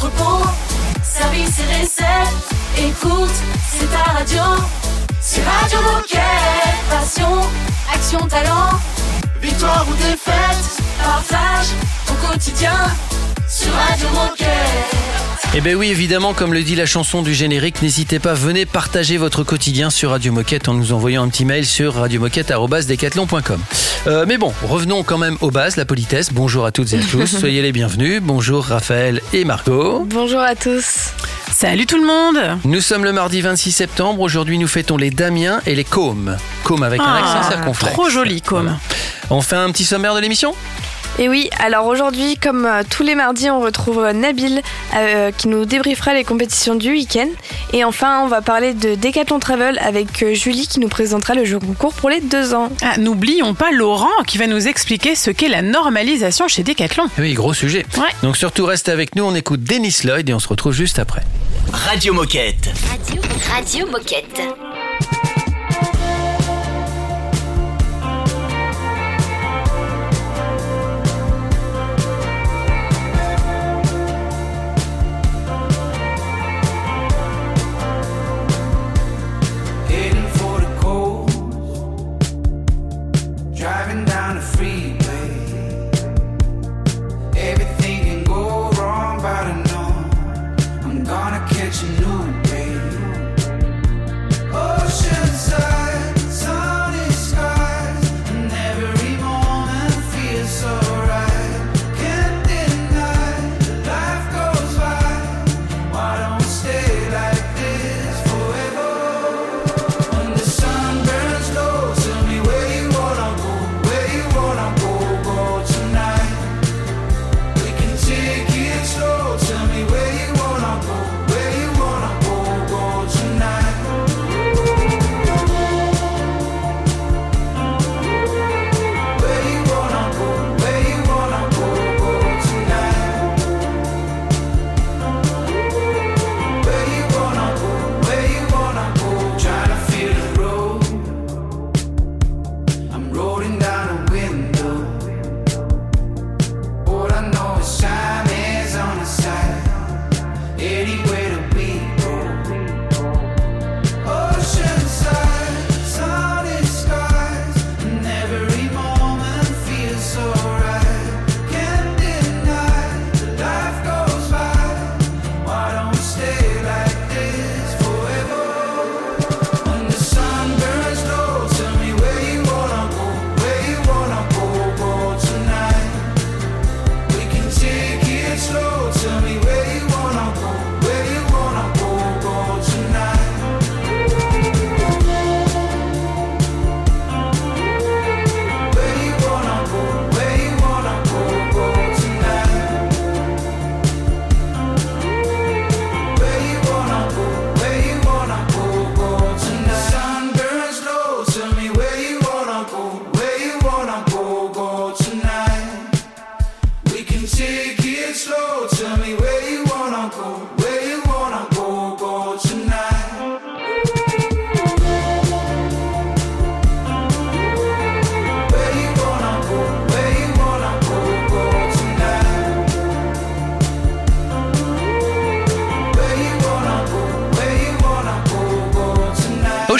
entrepôt, service et recettes. Écoute, c'est ta radio. C'est Radio Moquette. Passion, action, talent. Victoire ou défaite, partage ton quotidien sur Radio Moquette. Eh ben oui, évidemment, comme le dit la chanson du générique, n'hésitez pas, venez partager votre quotidien sur Radio Moquette en nous envoyant un petit mail sur radiomoquette.decathlon.com. Euh, mais bon, revenons quand même aux bases, la politesse. Bonjour à toutes et à tous, soyez les bienvenus. Bonjour Raphaël et Margot. Bonjour à tous. Salut tout le monde Nous sommes le mardi 26 septembre. Aujourd'hui, nous fêtons les Damiens et les Cômes. Cômes avec un Ah, accent circonflexe. Trop joli, comme. On fait un petit sommaire de l'émission? Et oui, alors aujourd'hui, comme euh, tous les mardis, on retrouve euh, Nabil euh, qui nous débriefera les compétitions du week-end. Et enfin, on va parler de Decathlon Travel avec Julie qui nous présentera le jeu concours pour les deux ans. Ah, N'oublions pas Laurent qui va nous expliquer ce qu'est la normalisation chez Decathlon. Oui, gros sujet. Ouais. Donc surtout, restez avec nous. On écoute Dennis Lloyd et on se retrouve juste après. Radio Moquette. Radio, Radio Moquette.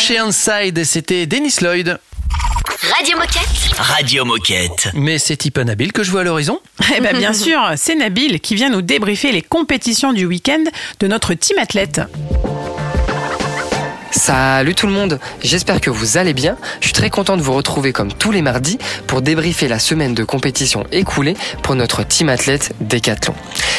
Oceanside, c'était Dennis Lloyd. Radio Moquette. Radio Moquette. Mais c'est Tipan Nabil que je vois à l'horizon. Eh bien, bien sûr, c'est Nabil qui vient nous débriefer les compétitions du week-end de notre team athlète. Salut tout le monde, j'espère que vous allez bien. Je suis très content de vous retrouver comme tous les mardis pour débriefer la semaine de compétition écoulée pour notre team athlète Décathlon.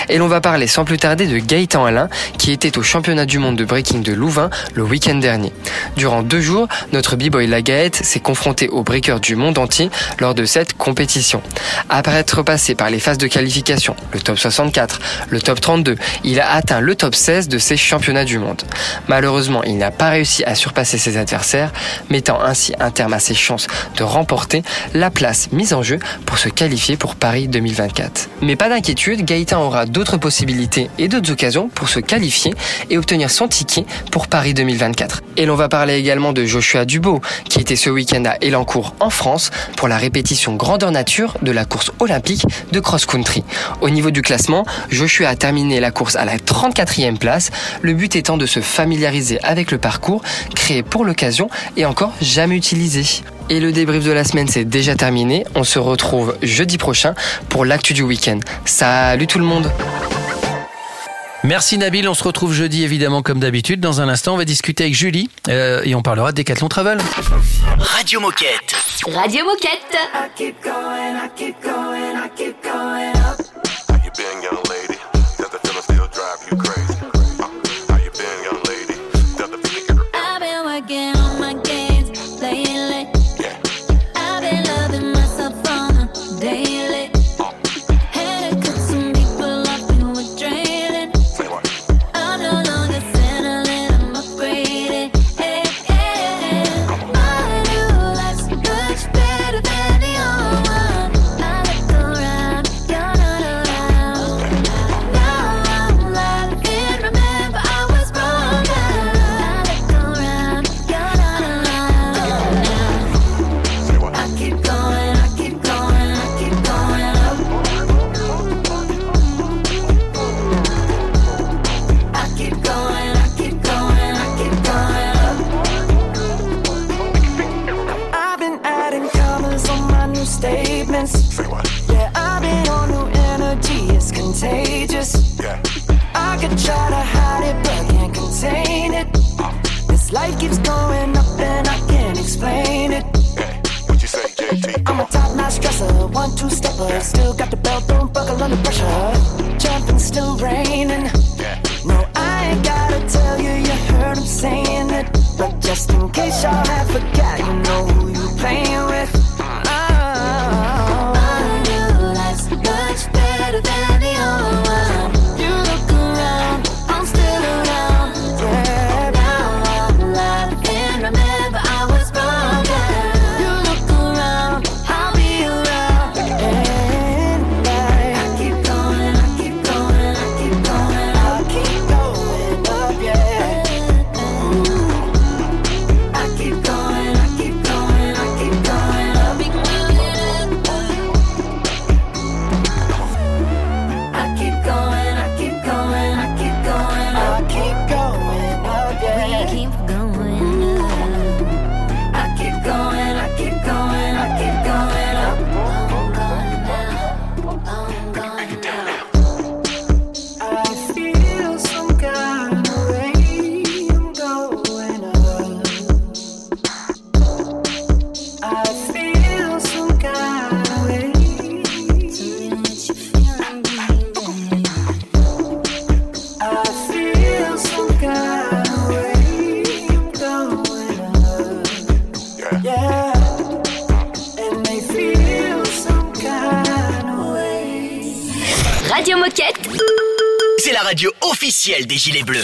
Et l'on va parler sans plus tarder de Gaëtan Alain qui était au championnat du monde de breaking de Louvain le week-end dernier. Durant deux jours, notre b-boy Lagaette s'est confronté aux breakers du monde entier lors de cette compétition. Après être passé par les phases de qualification, le top 64, le top 32, il a atteint le top 16 de ces championnats du monde. Malheureusement, il n'a pas réussi à surpasser ses adversaires, mettant ainsi un terme à ses chances de remporter la place mise en jeu pour se qualifier pour Paris 2024. Mais pas d'inquiétude, Gaëtan aura d'autres possibilités et d'autres occasions pour se qualifier et obtenir son ticket pour Paris 2024. Et l'on va parler également de Joshua Dubo, qui était ce week-end à Elancourt en France pour la répétition grandeur nature de la course olympique de cross-country. Au niveau du classement, Joshua a terminé la course à la 34e place, le but étant de se familiariser avec le parcours créé pour l'occasion et encore jamais utilisé. Et le débrief de la semaine, c'est déjà terminé. On se retrouve jeudi prochain pour l'actu du week-end. Salut tout le monde Merci Nabil, on se retrouve jeudi évidemment comme d'habitude. Dans un instant, on va discuter avec Julie euh, et on parlera de Decathlon Travel. Radio Moquette. Radio Moquette. des gilets bleus.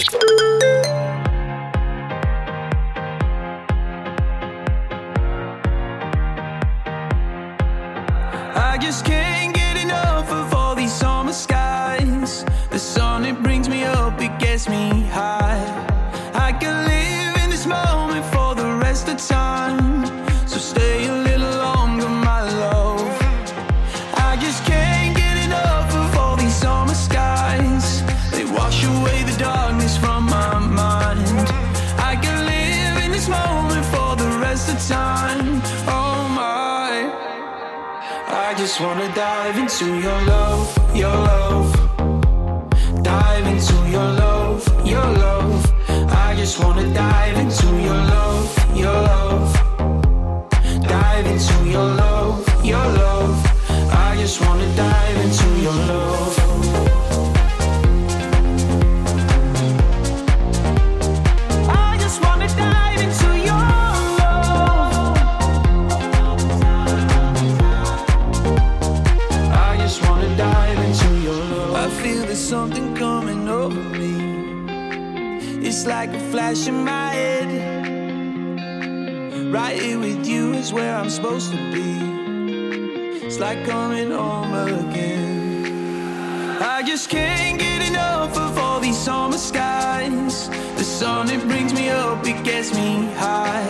Like coming home again. I just can't get enough of all these summer skies. The sun, it brings me up, it gets me high.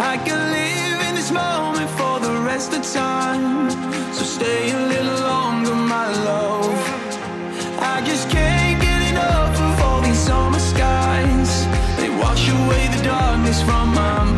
I can live in this moment for the rest of time. So stay a little longer, my love. I just can't get enough of all these summer skies. They wash away the darkness from my mind.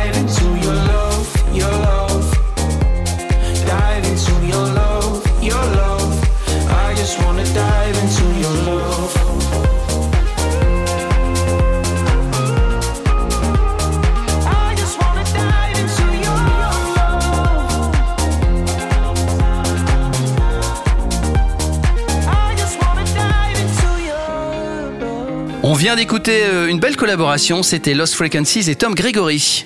vient d'écouter euh, une belle collaboration, c'était Lost Frequencies et Tom Gregory.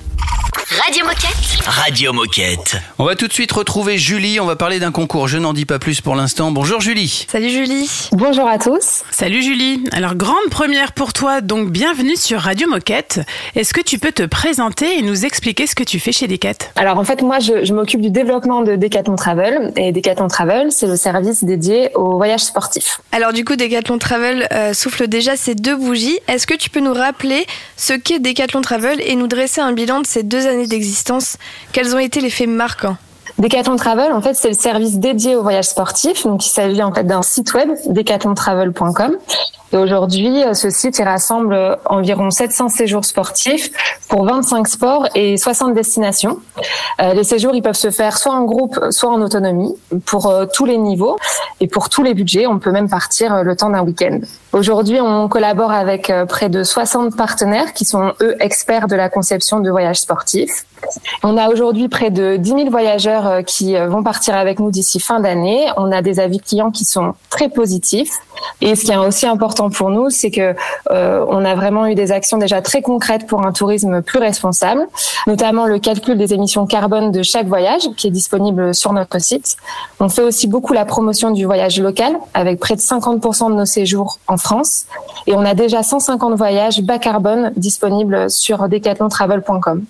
Radio Moquette. Radio Moquette. On va tout de suite retrouver Julie, on va parler d'un concours, je n'en dis pas plus pour l'instant. Bonjour Julie. Salut Julie. Bonjour à tous. Salut Julie. Alors grande première pour toi, donc bienvenue sur Radio Moquette. Est-ce que tu peux te présenter et nous expliquer ce que tu fais chez Decat Alors en fait, moi, je, je m'occupe du développement de Decathlon Travel. Et Decathlon Travel, c'est le service dédié aux voyages sportifs. Alors du coup, Decathlon Travel euh, souffle déjà ses deux bougies. Est-ce que tu peux nous rappeler ce qu'est Decathlon Travel et nous dresser un bilan de ces deux années d'existence Quels ont été les faits marquants Decathlon Travel, en fait, c'est le service dédié aux voyages sportifs. Donc, il s'agit en fait d'un site web, decathlontravel.com. Et aujourd'hui, euh, ce site il rassemble euh, environ 700 séjours sportifs pour 25 sports et 60 destinations. Euh, les séjours, ils peuvent se faire soit en groupe, soit en autonomie, pour tous les niveaux et pour tous les budgets. On peut même partir le temps d'un week-end. Aujourd'hui, on collabore avec euh, près de 60 partenaires qui sont eux experts de la conception de voyages sportifs. On a aujourd'hui près de 10 000 voyageurs euh, qui euh, vont partir avec nous d'ici fin d'année. On a des avis clients qui sont très positifs. Et ce qui est aussi important pour nous, c'est que on a vraiment eu des actions déjà très concrètes pour un tourisme plus responsable, notamment le calcul des émissions carbone de chaque voyage qui est disponible sur notre site. On fait aussi beaucoup la promotion du voyage local avec près de 50% de nos séjours en France et on a déjà 150 voyages bas carbone disponibles sur decathlontravel.com.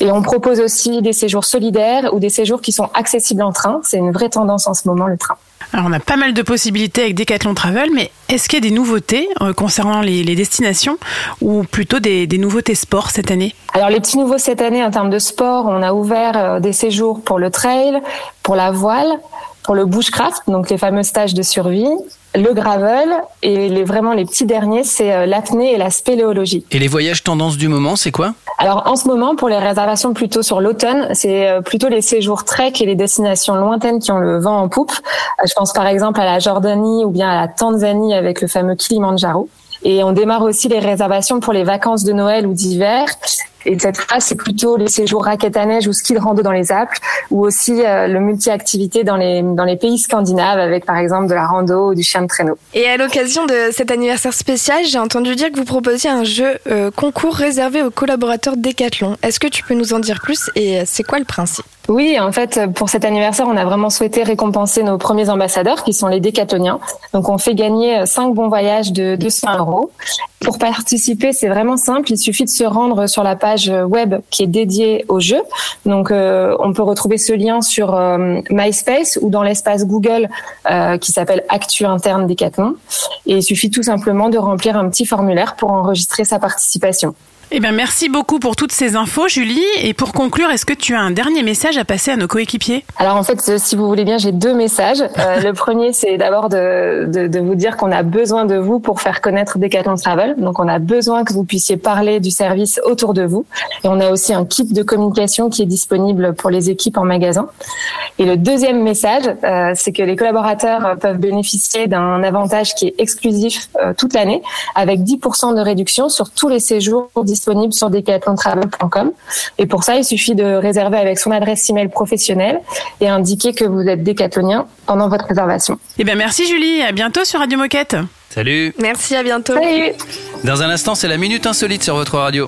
Et on propose aussi des séjours solidaires ou des séjours qui sont accessibles en train. C'est une vraie tendance en ce moment, le train. Alors on a pas mal de possibilités avec Decathlon Travel, mais est-ce qu'il y a des nouveautés euh, concernant les, les destinations ou plutôt des, des nouveautés sport cette année? Alors les petits nouveaux cette année en termes de sport, on a ouvert euh, des séjours pour le trail, pour la voile, pour le bushcraft, donc les fameux stages de survie, le gravel et les, vraiment les petits derniers, c'est euh, l'apnée et la spéléologie. Et les voyages tendance du moment, c'est quoi? Alors en ce moment, pour les réservations plutôt sur l'automne, c'est euh, plutôt les séjours trek et les destinations lointaines qui ont le vent en poupe. Euh, Je pense par exemple à la Jordanie ou bien à la Tanzanie avec le fameux Kilimanjaro. Et on démarre aussi les réservations pour les vacances de Noël ou d'hiver. Et cette fois, c'est plutôt les séjours raquettes à neige ou ski de rando dans les Alpes, ou aussi euh, le multi-activité dans les, dans les pays scandinaves avec par exemple de la rando ou du chien de traîneau. Et à l'occasion de cet anniversaire spécial, j'ai entendu dire que vous proposiez un jeu euh, concours réservé aux collaborateurs Decathlon. Est-ce que tu peux nous en dire plus et euh, c'est quoi le principe? Oui, en fait, pour cet anniversaire, on a vraiment souhaité récompenser nos premiers ambassadeurs, qui sont les décathloniens. Donc, on fait gagner 5 bons voyages de 200 euros. Pour participer, c'est vraiment simple. Il suffit de se rendre sur la page web qui est dédiée au jeu. Donc, euh, on peut retrouver ce lien sur euh, MySpace ou dans l'espace Google euh, qui s'appelle Actu interne Décathlon. Et il suffit tout simplement de remplir un petit formulaire pour enregistrer sa participation. Eh bien, merci beaucoup pour toutes ces infos, Julie. Et pour conclure, est-ce que tu as un dernier message à passer à nos coéquipiers? Alors en fait, si vous voulez bien, j'ai deux messages. Euh, le premier, c'est d'abord de, de, de vous dire qu'on a besoin de vous pour faire connaître Decathlon Travel. Donc on a besoin que vous puissiez parler du service autour de vous. Et on a aussi un kit de communication qui est disponible pour les équipes en magasin. Et le deuxième message, euh, c'est que les collaborateurs peuvent bénéficier d'un avantage qui est exclusif euh, toute l'année, avec 10% de réduction sur tous les séjours disponibles disponible sur decathlontravel.com. Et pour ça, il suffit de réserver avec son adresse email professionnelle et indiquer que vous êtes décathlonien pendant votre réservation. Eh bien, merci Julie. À bientôt sur Radio Moquette. Salut. Merci, à bientôt. Salut. Dans un instant, c'est la minute insolite sur votre radio.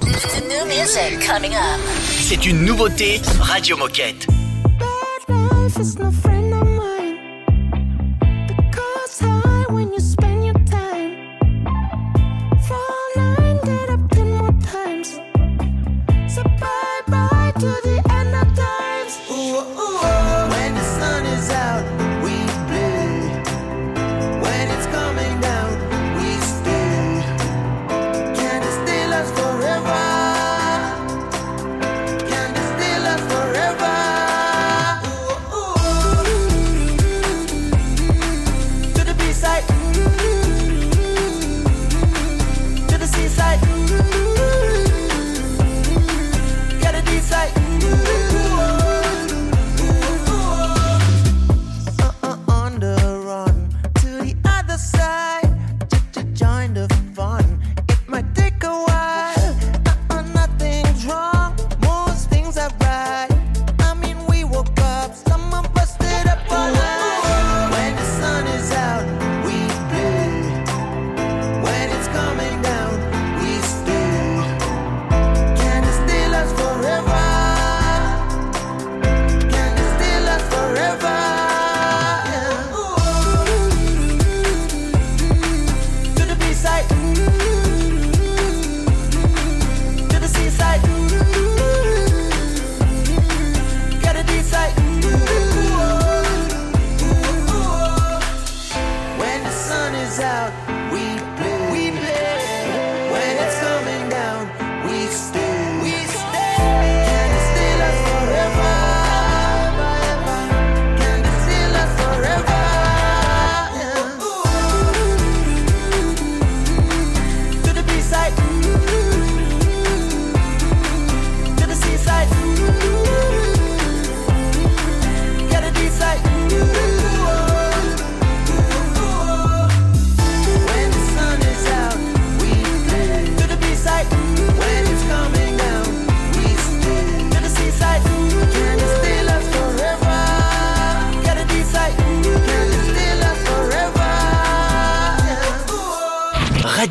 C'est une nouveauté Radio Moquette.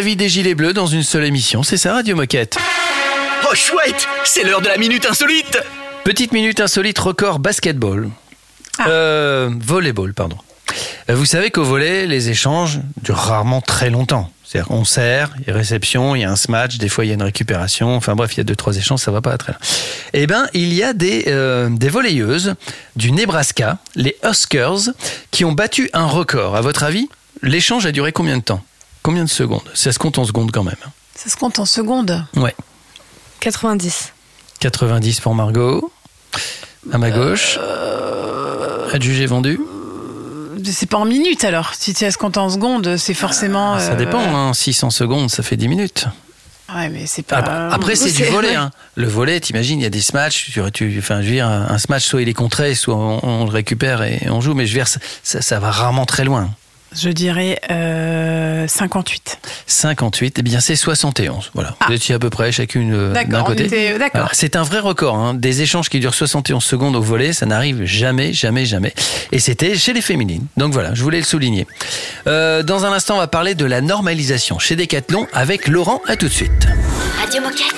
La vie des Gilets Bleus dans une seule émission, c'est ça Radio Moquette. Oh chouette, c'est l'heure de la minute insolite. Petite minute insolite record basketball. Euh, volleyball, pardon. Euh, Vous savez qu'au volley, les échanges durent rarement très longtemps. C'est-à-dire qu'on sert, il y a réception, il y a un smash, des fois il y a une récupération, enfin bref, il y a deux, trois échanges, ça va pas très loin. Eh ben, il y a des, euh, des volleyeuses du Nebraska, les Huskers, qui ont battu un record. À votre avis, l'échange a duré combien de temps? Combien de secondes? Ça se compte en secondes quand même. Ça se compte en secondes. Ouais. 90. 90 pour Margot. À ma gauche. Adjugé vendu. C'est pas en minutes alors. Si ça se compte en secondes, c'est forcément. Ça euh, dépend, hein. 600 secondes, ça fait 10 minutes. Ouais, mais c'est pas. Après, après, c'est du volet. Hein. Le volet, t'imagines, il y a des smatchs. Tu, tu- enfin, je veux dire, un un smash, soit il est contré, soit on, on le récupère et on joue. Mais je veux dire, ça, ça- ça va rarement très loin. Je dirais euh, 58. 58, eh bien c'est 71. Voilà. Vous étiez à peu près chacune euh, D'accord, d'un côté. était- d'accord. C'est un vrai record. hein. Des échanges qui durent 71 secondes au volet, ça n'arrive jamais, jamais, jamais. Et c'était chez les féminines. Donc voilà, je voulais le souligner. Euh, dans un instant, on va parler de la normalisation chez Decathlon avec Laurent. À tout de suite. Radio Moquette.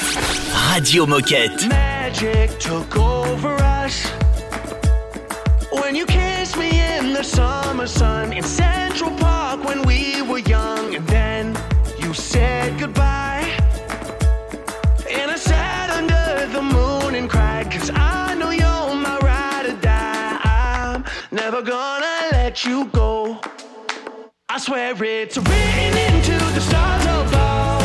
Radio Moquette. Magic took over us when you kissed me in summer sun in Central Park when we were young, and then you said goodbye. And I sat under the moon and cried, cause I know you're my ride or die. I'm never gonna let you go. I swear it's written into the stars above.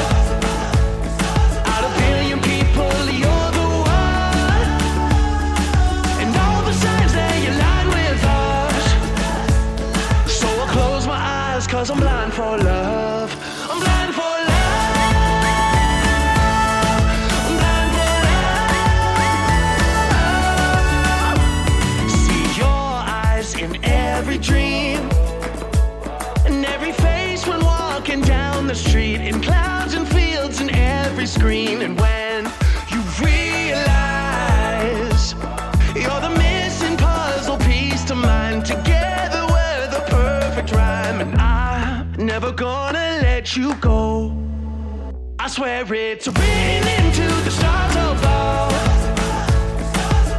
Cause I'm blind for love. I'm blind for love. I'm blind for love. See your eyes in every dream. And every face when walking down the street, in clouds and fields, in every screen. And when gonna let you go. I swear it's written into the stars above.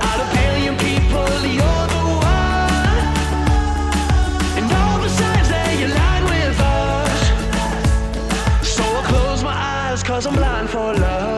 Out of billion people, you're the one. And all the signs that you line with us. So I'll close my eyes, cause I'm blind for love.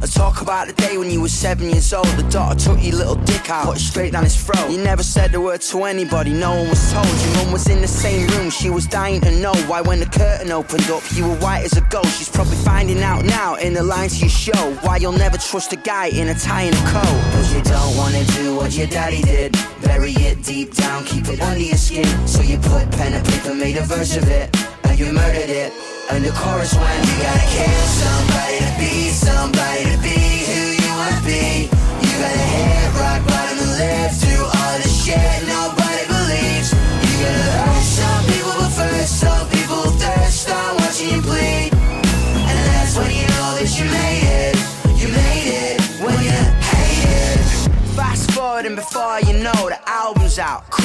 I talk about the day when you were seven years old. The daughter took your little dick out, put it straight down his throat. You never said a word to anybody, no one was told. Your mum was in the same room, she was dying to know why when the curtain opened up, you were white as a ghost. She's probably finding out now in the lines to your show why you'll never trust a guy in a tie and a coat. Cause you don't wanna do what your daddy did. Bury it deep down, keep it under your skin. So you put pen and paper, made a verse of it, and you murdered it. And the chorus went, You gotta kill somebody to be somebody to be who you wanna be. You gotta hit rock bottom and live through all the shit nobody believes. You gotta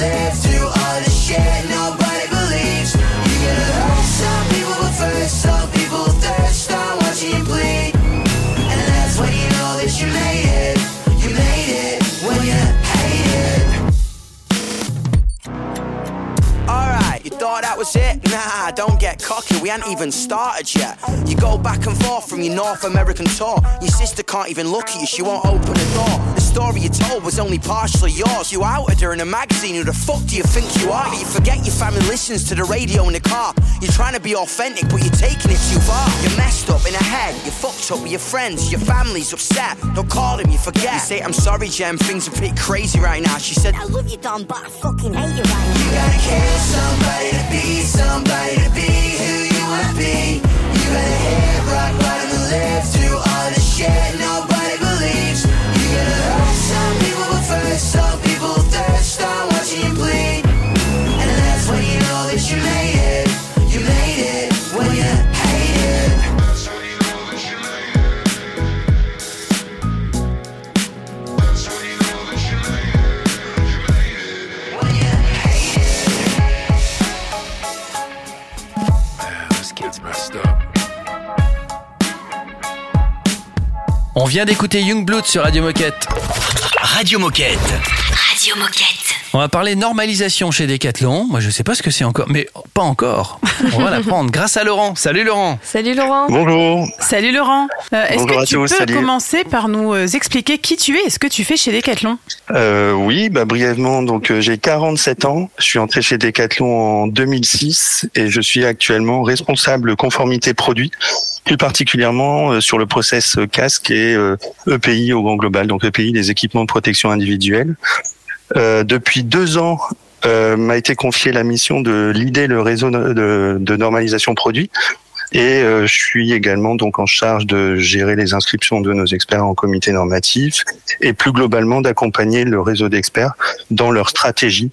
live through all the shit nobody believes. You gotta hurt some people, but first some people thirst on watching you bleed. And that's when you know that you made it. You made it when you hate it. Alright, you thought that was it? Nah, don't get cocky, we ain't even started yet. You go back and forth from your North American tour. Your sister can't even look at you, she won't open the door. The story you told was only partially yours. You outed her in a magazine, who the fuck do you think you are? You forget your family listens to the radio in the car. You're trying to be authentic, but you're taking it too far. You're messed up in the head, you're fucked up with your friends, your family's upset. Don't call them, you forget. You say, I'm sorry, Jem, things are bit crazy right now. She said, I love you, Don, but I fucking hate you right now. You gotta kill somebody to be somebody to be who you wanna be. You gotta hit rock bottom and live through all the shit nobody On vient d'écouter Youngblood sur Radio Moquette. Radio Moquette. Radio Moquette. On va parler normalisation chez Decathlon. Moi, je sais pas ce que c'est encore, mais pas encore. On va l'apprendre grâce à Laurent. Salut Laurent. Salut Laurent. Bonjour. Salut Laurent. Euh, Est-ce que tu tous, peux salut. commencer par nous euh, expliquer qui tu es et ce que tu fais chez Decathlon? Euh, oui, bah, brièvement, donc euh, j'ai 47 ans. Je suis entré chez Decathlon en 2006 et je suis actuellement responsable conformité produit, plus particulièrement sur le process casque et EPI au grand global, donc EPI des équipements de protection individuelle. Euh, depuis deux ans, euh, m'a été confiée la mission de leader le réseau de, normalisation produit. Et euh, je suis également donc en charge de gérer les inscriptions de nos experts en comité normatif et plus globalement d'accompagner le réseau d'experts dans leur stratégie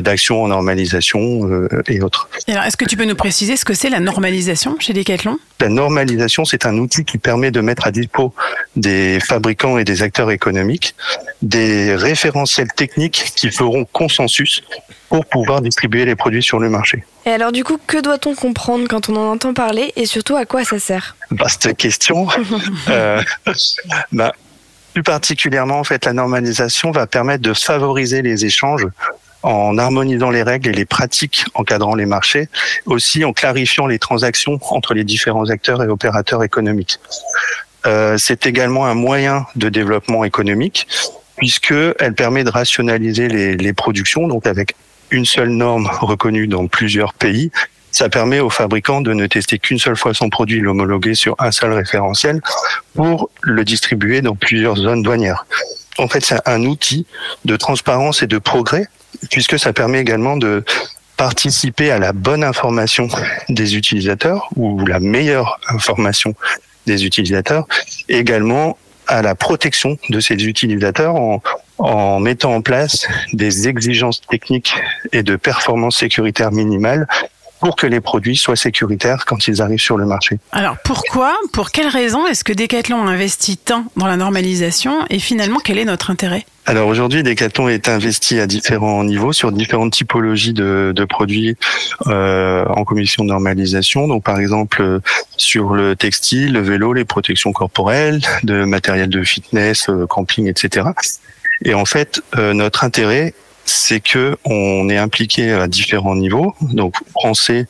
d'action en normalisation euh, et autres. Et Alors, est-ce que tu peux nous préciser ce que c'est la normalisation chez Decathlon? La normalisation, c'est un outil qui permet de mettre à dispo des fabricants et des acteurs économiques des référentiels techniques qui feront consensus pour pouvoir distribuer les produits sur le marché. Et alors du coup, que doit-on comprendre quand on en entend parler et surtout à quoi ça sert? Vaste question. Euh, bah, plus particulièrement, en fait, la normalisation va permettre de favoriser les échanges en harmonisant les règles et les pratiques encadrant les marchés, aussi en clarifiant les transactions entre les différents acteurs et opérateurs économiques. Euh, c'est également un moyen de développement économique puisque elle permet de rationaliser les, les productions, donc avec une seule norme reconnue dans plusieurs pays. Ça permet aux fabricants de ne tester qu'une seule fois son produit, l'homologuer sur un seul référentiel pour le distribuer dans plusieurs zones douanières. En fait, c'est un outil de transparence et de progrès puisque ça permet également de participer à la bonne information des utilisateurs ou la meilleure information des utilisateurs, également à la protection de ces utilisateurs en, mettant en place des exigences techniques et de performance sécuritaire minimale pour que les produits soient sécuritaires quand ils arrivent sur le marché. Alors pourquoi, pour quelles raisons est-ce que Decathlon investit tant dans la normalisation et finalement quel est notre intérêt? Alors aujourd'hui, Decathlon est investi à différents niveaux sur différentes typologies de, de produits euh, en commission de normalisation. Donc par exemple euh, sur le textile, le vélo, les protections corporelles, de matériel de fitness, euh, camping, etc. Et en fait, notre intérêt, c'est que on est impliqué à différents niveaux, donc français,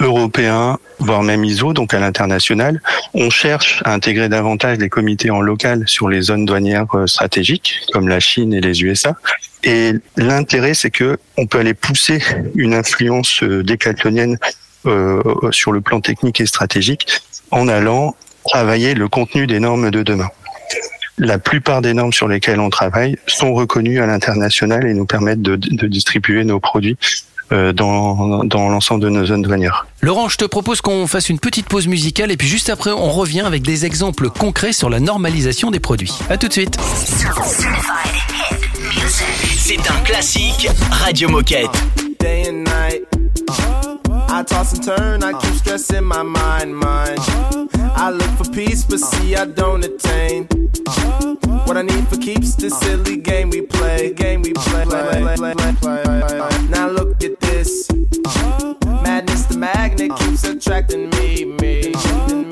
européen, voire même ISO, donc à l'international. On cherche à intégrer davantage les comités en local sur les zones douanières euh, stratégiques, comme la Chine et les USA. Et l'intérêt, c'est que on peut aller pousser une influence euh, décathlonienne euh, sur le plan technique et stratégique en allant travailler le contenu des normes de demain. La plupart des normes sur lesquelles on travaille sont reconnues à l'international et nous permettent de, de distribuer nos produits euh, dans, dans l'ensemble de nos zones douanières. Laurent, je te propose qu'on fasse une petite pause musicale et puis juste après, on revient avec des exemples concrets sur la normalisation des produits. À tout de suite. C'est un classique Radio Moquette. Day and night. I toss and turn, I keep stressing my mind, mind. I look for peace, but see I don't attain. What I need for keeps this silly game we play, game we play. Now look at this. Madness, the magnet keeps attracting me, me.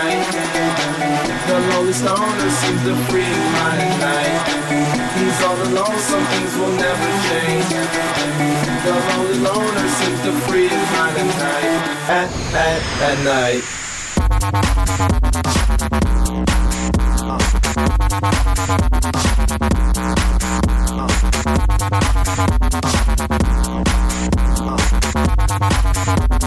Lonely stoner seems to free his mind at night. He's all alone, some things will never change. The lonely loner seems to free his mind at night. At, at, at night. At,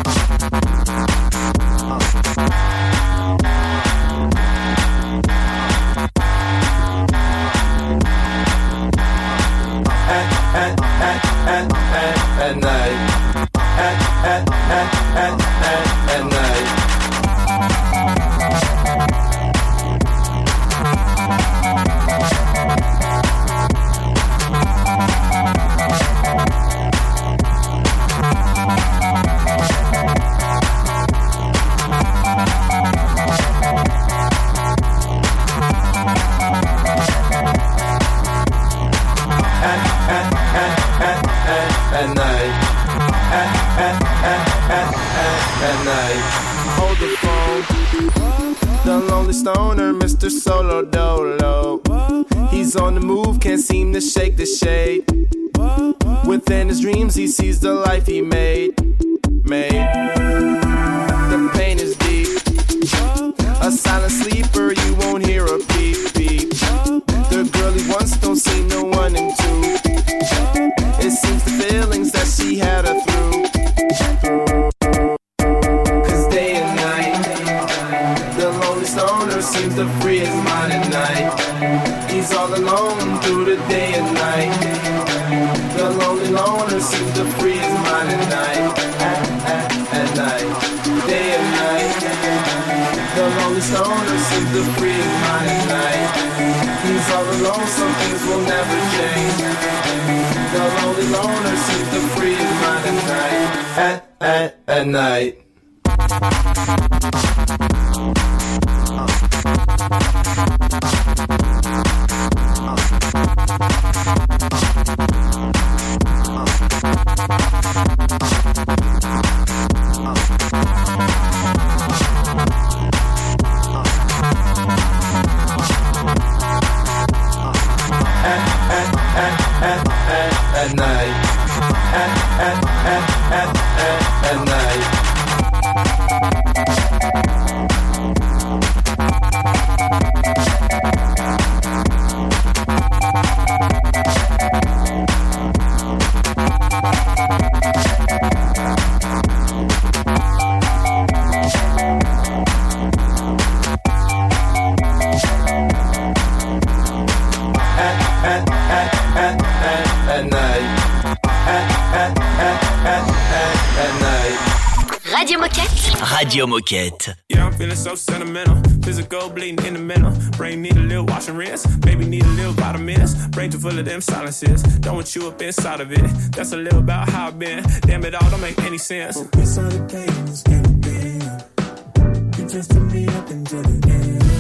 Radio Yeah, I'm feeling so sentimental. Physical bleeding in the mental. Brain need a little wash and rinse. Baby need a little vitamins. Brain too full of them silences. Don't want you up inside of it. That's a little about how I've been. Damn it all don't make any sense. We saw the pain was getting big. You just took me up until the end.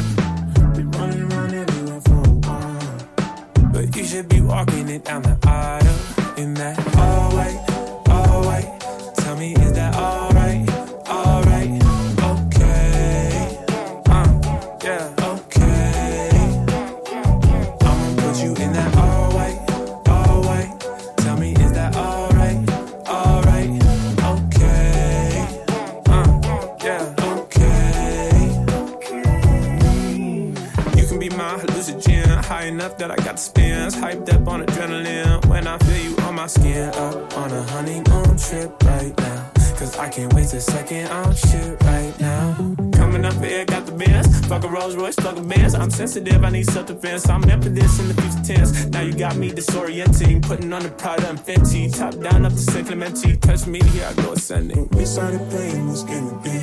Fuck a Rolls Royce, fuck a Benz. I'm sensitive, I need self-defense. I'm meant for this in the future tense. Now you got me disorienting, putting on the Prada and Fenty, top down up to San Clemente. Touch me, here I go ascending. We the pain was getting big.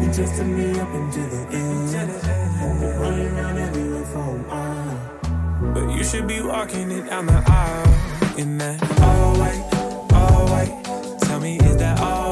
You just took me up until the end. Been running around everywhere for a while. But you should be walking it down the aisle in that all white, all white. Tell me, is that alright?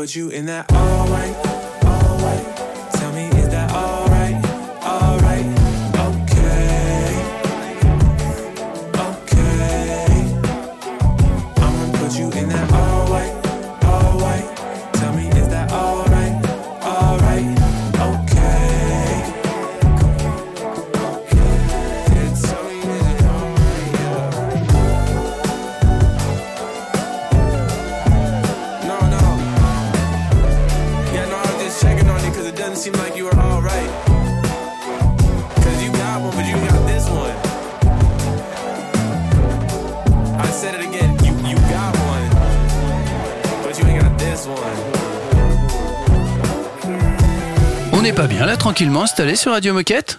Put you in that n'est pas bien là, tranquillement installé sur Radio Moquette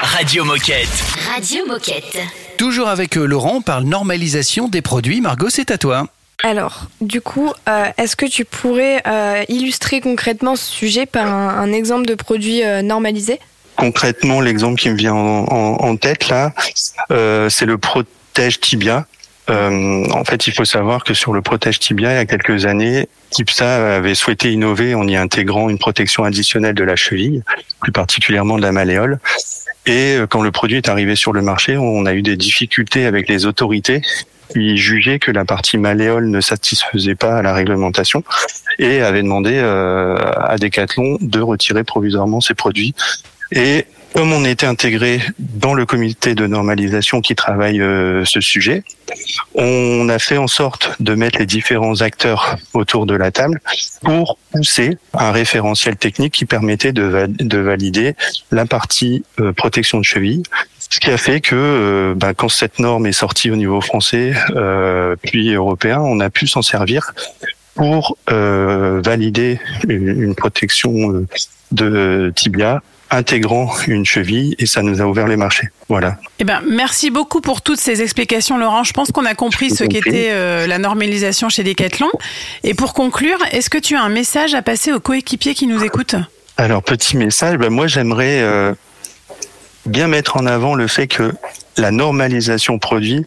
Radio Moquette. Radio Moquette. Toujours avec euh, Laurent, on parle normalisation des produits. Margot, c'est à toi. Alors, du coup, euh, est-ce que tu pourrais euh, illustrer concrètement ce sujet par un, un exemple de produit euh, normalisé? Concrètement, l'exemple qui me vient en, en- en tête là, euh, c'est le protège tibia. Euh, en fait, il faut savoir que sur le protège tibia, il y a quelques années, Kipsa avait souhaité innover en y intégrant une protection additionnelle de la cheville, plus particulièrement de la malléole. Et quand le produit est arrivé sur le marché, on a eu des difficultés avec les autorités qui jugeaient que la partie malléole ne satisfaisait pas à la réglementation et avaient demandé euh, à Decathlon de retirer provisoirement ces produits. Comme on était intégré dans le comité de normalisation qui travaille euh, ce sujet, on a fait en sorte de mettre les différents acteurs autour de la table pour pousser un référentiel technique qui permettait de, va- de valider la partie euh, protection de cheville. Ce qui a fait que euh, bah, quand cette norme est sortie au niveau français puis européen, on a pu s'en servir pour valider une, protection de tibia intégrant une cheville et ça nous a ouvert les marchés. Voilà. Eh ben, merci beaucoup pour toutes ces explications, Laurent. Je pense qu'on a compris ce qu'était euh, la normalisation chez Decathlon. Et pour conclure, est-ce que tu as un message à passer aux coéquipiers qui nous écoutent? Alors petit message, ben, moi j'aimerais euh, bien mettre en avant le fait que la normalisation produit,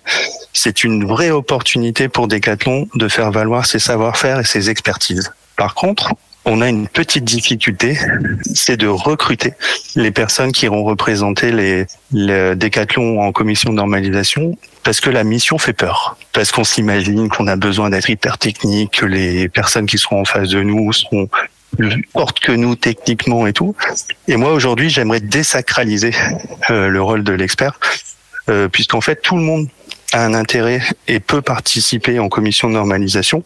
c'est une vraie opportunité pour Decathlon de faire valoir ses savoir-faire et ses expertises. Par contre, on a une petite difficulté, c'est de recruter les personnes qui iront représenter les, les Decathlon en commission de normalisation parce que la mission fait peur. Parce qu'on s'imagine qu'on a besoin d'être hyper technique, que les personnes qui seront en face de nous seront plus fortes que nous techniquement et tout. Et moi aujourd'hui, j'aimerais désacraliser euh, le rôle de l'expert, euh, puisqu'en fait tout le monde a un intérêt et peut participer en commission de normalisation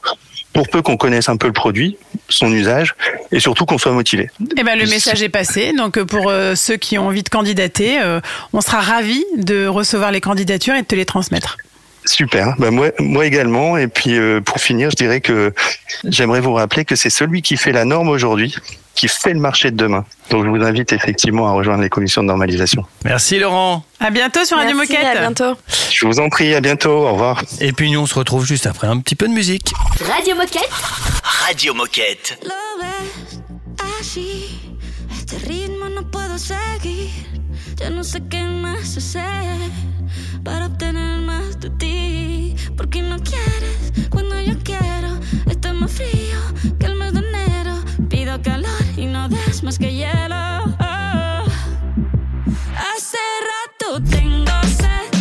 pour peu qu'on connaisse un peu le produit, son usage et surtout qu'on soit motivé. Eh ben, le message est passé. Donc, euh, pour euh, ceux qui ont envie de candidater, euh, on sera ravis de recevoir les candidatures et de te les transmettre. Super. Bah moi, moi également. Et puis euh, pour finir, je dirais que j'aimerais vous rappeler que c'est celui qui fait la norme aujourd'hui qui fait le marché de demain. Donc je vous invite effectivement à rejoindre les commissions de normalisation. Merci Laurent. À bientôt sur Radio Merci, Moquette. à bientôt. Je vous en prie, à bientôt. Au revoir. Et puis nous, on se retrouve juste après un petit peu de musique. Radio Moquette. Radio Moquette. Lo ves así, este ritmo no puedo seguir. Ya no sé qué más hacer para obtener más de ti. Porque no quieres cuando yo quiero. Está más frío que el mes de enero. Pido calor y no das más que hielo. Oh. Hace rato tengo sed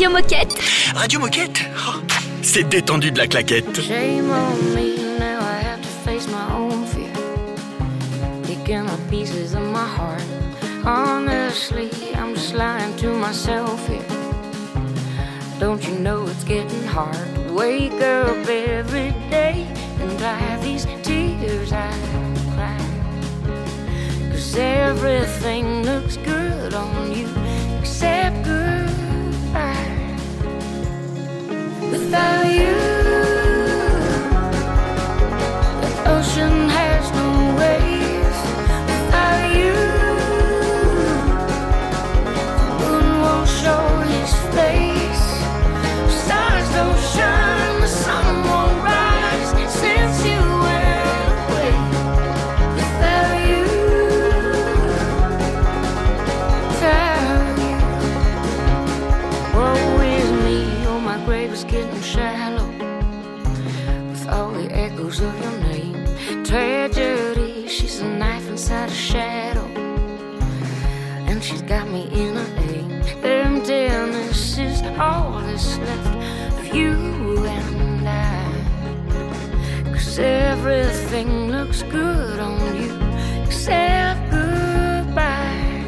Radio Moquette. Radio Moquette? Oh, c'est détendu de la claquette. Shame on me, now I have to face my own fear. Picking up pieces of my heart. Honestly, I'm just lying to myself here. Don't you know it's getting hard to wake up every day? And dry these tears I cry? Cause everything looks good on you except goodbye. Without you, the ocean inside a shadow. And she's got me in a ache. Emptiness is all that's left of you and I. Cause everything looks good on you except goodbye.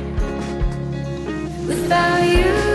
Without you.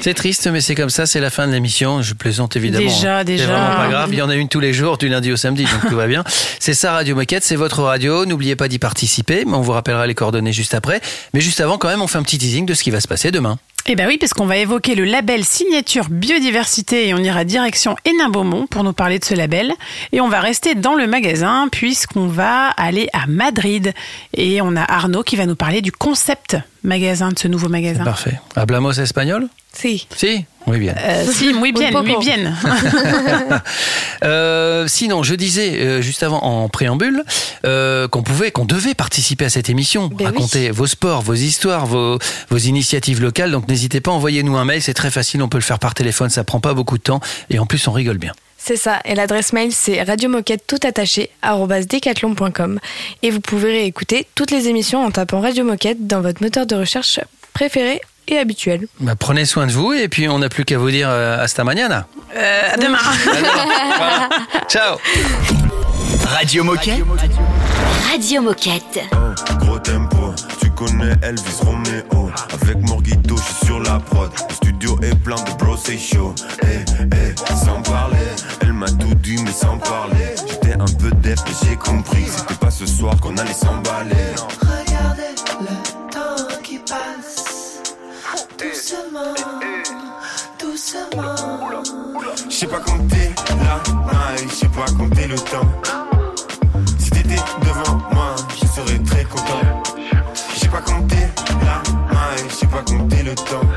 C'est triste, mais c'est comme ça, c'est la fin de l'émission. Je plaisante évidemment. Déjà, hein. déjà. C'est vraiment pas grave. Il y en a une tous les jours, du lundi au samedi, donc tout va bien. C'est ça, Radio Moquette, c'est votre radio. N'oubliez pas d'y participer, mais on vous rappellera les coordonnées juste après. Mais juste avant, quand même, on fait un petit teasing de ce qui va se passer demain. Eh ben oui, parce qu'on va évoquer le label signature biodiversité et on ira direction Hénin-Beaumont pour nous parler de ce label. Et on va rester dans le magasin puisqu'on va aller à Madrid. Et on a Arnaud qui va nous parler du concept magasin de ce nouveau magasin. Parfait. Hablamos espagnol Si. Si Oui, bien. Euh, si, muy bien, muy poco. bien. Euh, sinon, je disais euh, juste avant en préambule euh, qu'on pouvait, qu'on devait participer à cette émission, Ben raconter vos sports, vos histoires, vos, vos initiatives locales. Donc n'hésitez pas, envoyez-nous un mail, c'est très facile, on peut le faire par téléphone, ça prend pas beaucoup de temps et en plus on rigole bien. C'est ça, et l'adresse mail c'est radiomoquette tout attaché decathlon.com et vous pouvez réécouter toutes les émissions en tapant Radio Moquette dans votre moteur de recherche préféré et habituel. Bah, prenez soin de vous et puis on n'a plus qu'à vous dire euh, hasta mañana. Euh, à demain. Voilà. Ciao. Radio Moquette. Radio Moquette. Connais Elvis Romeo. Avec Morguito, je suis sur la prod. Le studio est plein de bros, c'est chaud. Eh, eh, sans parler. Elle m'a tout dit mais sans parler. J'étais un peu def mais j'ai compris C'était pas ce soir qu'on allait s'emballer. Regardez le temps qui passe. Doucement, doucement. Je sais pas compter la maille, je sais pas compter le temps. Si t'étais devant moi, le temps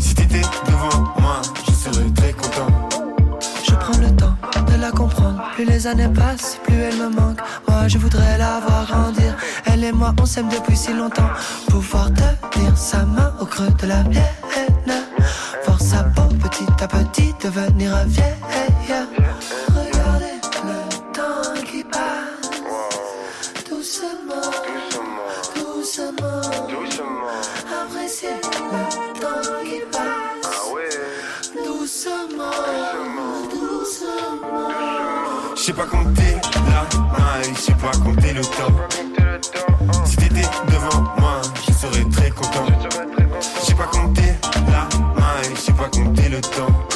Si t'étais devant moi, je serais très content Je prends le temps de la comprendre. Plus les années passent, plus elle me manque. Moi, je voudrais la voir grandir. Elle et moi, on s'aime depuis si longtemps. Pouvoir tenir sa main au creux de la mienne. Voir sa peau petit à petit devenir vieille. Sais pas compter la maille, je sais pas compter le temps. Si t'étais devant moi, je serais très content. Je sais pas compter la maille, je sais pas compter le temps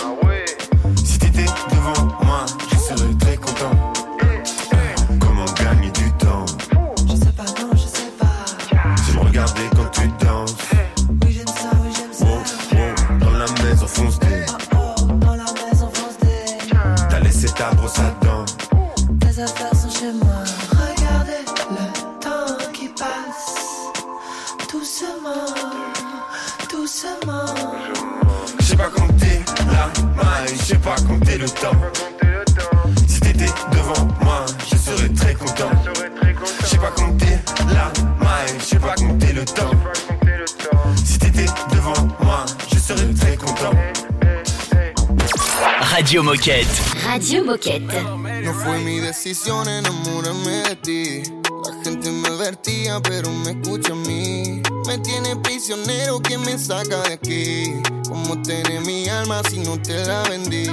Moquette. Radio Moquette. No fue mi decisión enamorarme de ti. La gente me advertía, pero me escucha a mí. Me tiene prisionero que me saca de aquí. ¿Cómo tener mi alma si no te la vendí?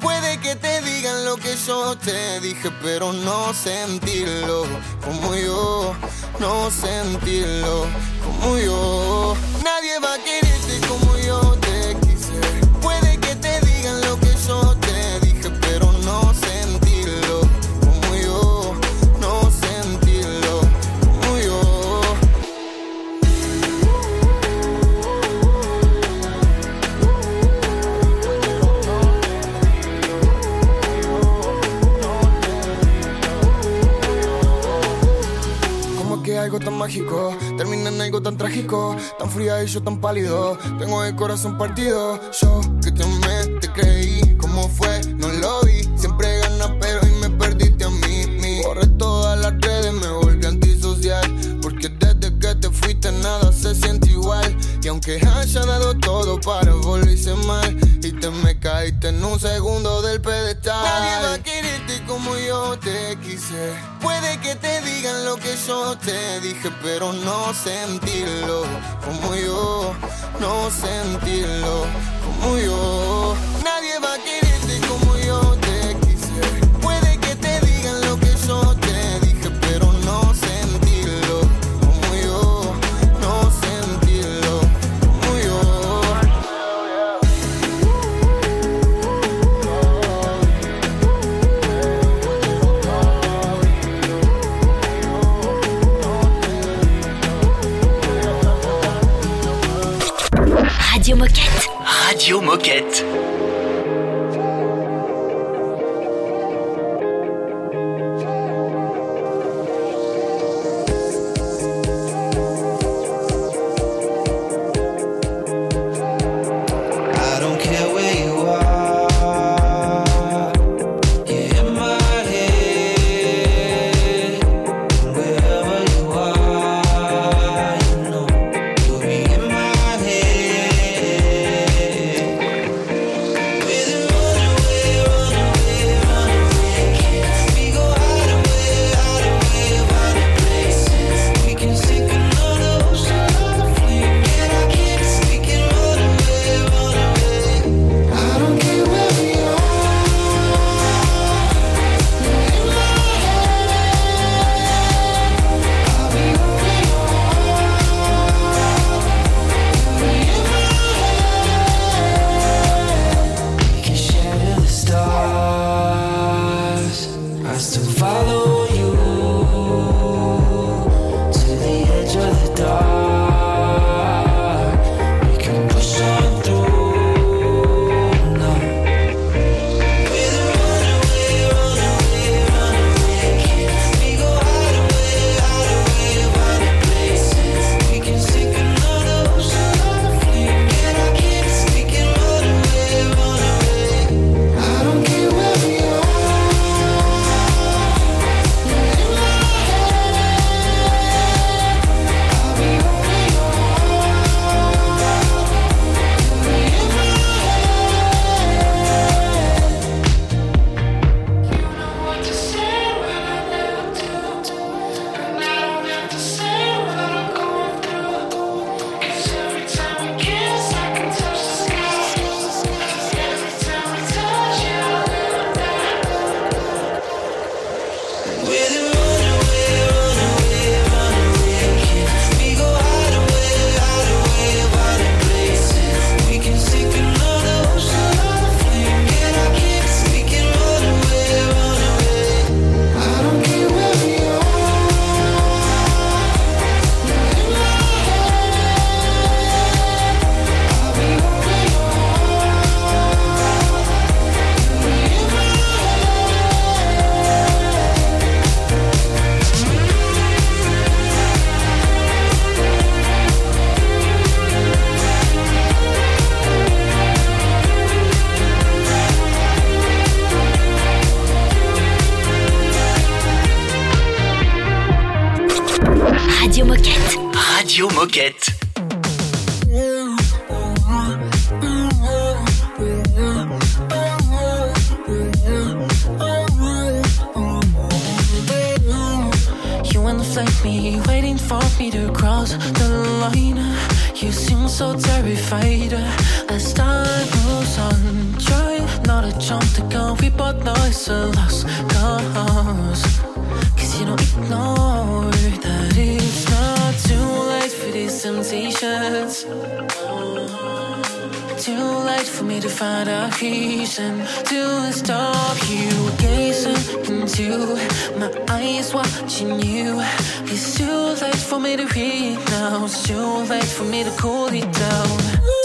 Puede que te digan lo que yo te dije, pero no sentirlo como yo. No sentirlo como yo. Nadie va a quererte mágico termina en algo tan trágico, tan fría y yo tan pálido. Tengo el corazón partido. Yo que te amé, te creí. ¿Cómo fue? No lo vi. Siempre ganas, pero hoy me perdiste a mí. Mi. Borré todas las redes, me volví antisocial. Porque desde que te fuiste nada se siente igual. Y aunque haya dado todo para volverse mal, y te me caíste en un segundo del pedestal. Puede que te digan lo que yo te dije, pero no sentirlo como yo. No sentirlo como yo. Nadie va a quererte Radio Moquette. Radio Moquette. You inflate me, waiting for me to cross the line. You seem so terrified as time moves on. Try not to jump the gun, we both know it's a lost cause. Cause you don't ignore find a reason to stop you gazing into my eyes, watching you. It's too late for me to read now. It's too late for me to cool it down.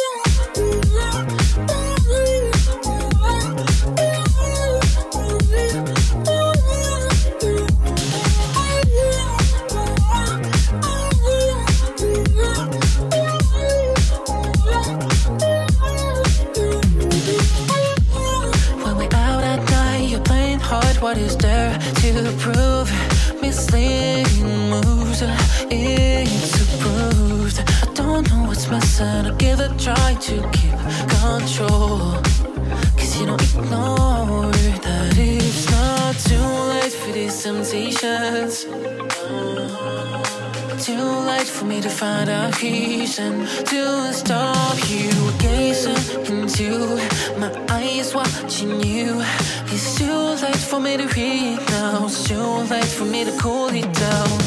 To find a reason to stop you gazing into my eyes, watching you. It's too late for me to read now. It's too late for me to cool it down.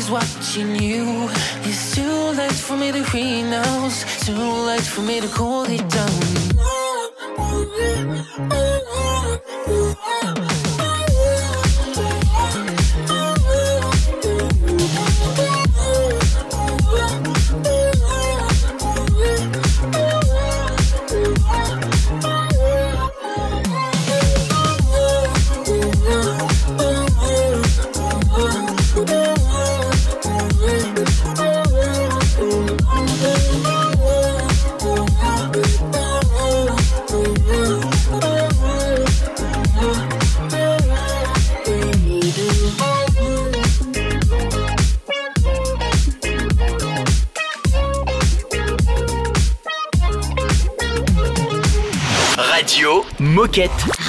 Eyes, watching you. It's too late for me to renounce. Too late for me to cool it down.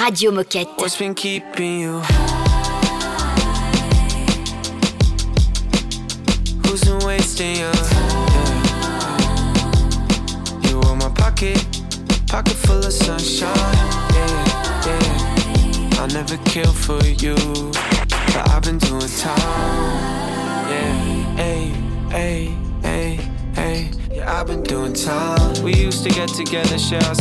Radio Moquette.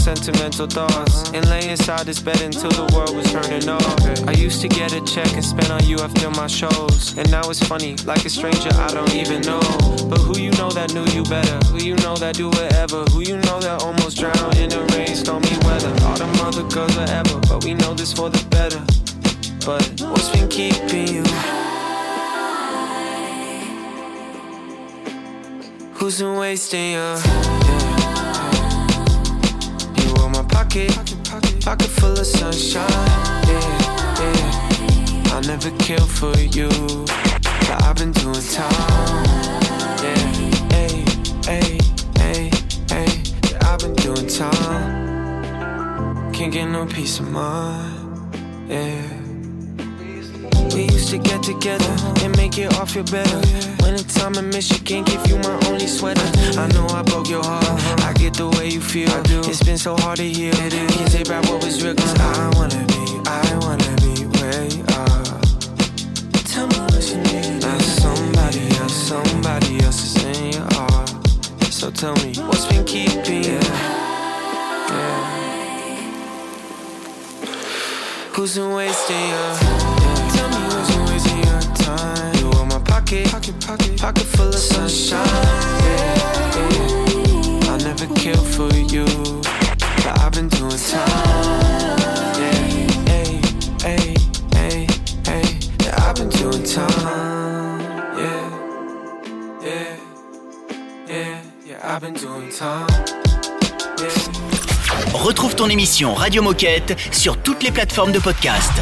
Sentimental thoughts, and lay inside this bed until the world was turning off. I used to get a check and spend on you after my shows, and now it's funny, like a stranger I don't even know. But who you know that knew you better? Who you know that do whatever? Who you know that almost drowned in the rain, stormy weather? All the other girls forever, but we know this for the better. But what's been keeping you? Who's been wasting your Yeah. Pocket, pocket full of sunshine. Yeah, yeah. I'll never kill for you, but I've been doing time. Yeah, hey, hey, hey, hey. Yeah, I've been doing time. Can't get no peace of mind. Yeah. We used to get together and make it all feel better. Winter time in Michigan, give you my only sweater. I know I broke your heart. I get the way you feel. I do. It's been so hard to heal. Can't take back what was real, cause I wanna be, I wanna be where you are. Tell me what you need. Now somebody else, somebody else is in your heart. So tell me, what's been keeping you? Yeah. Who's been wasting you? Tell me who's been wasting your Retrouve ton émission Radio Moquette sur toutes les plateformes de podcast.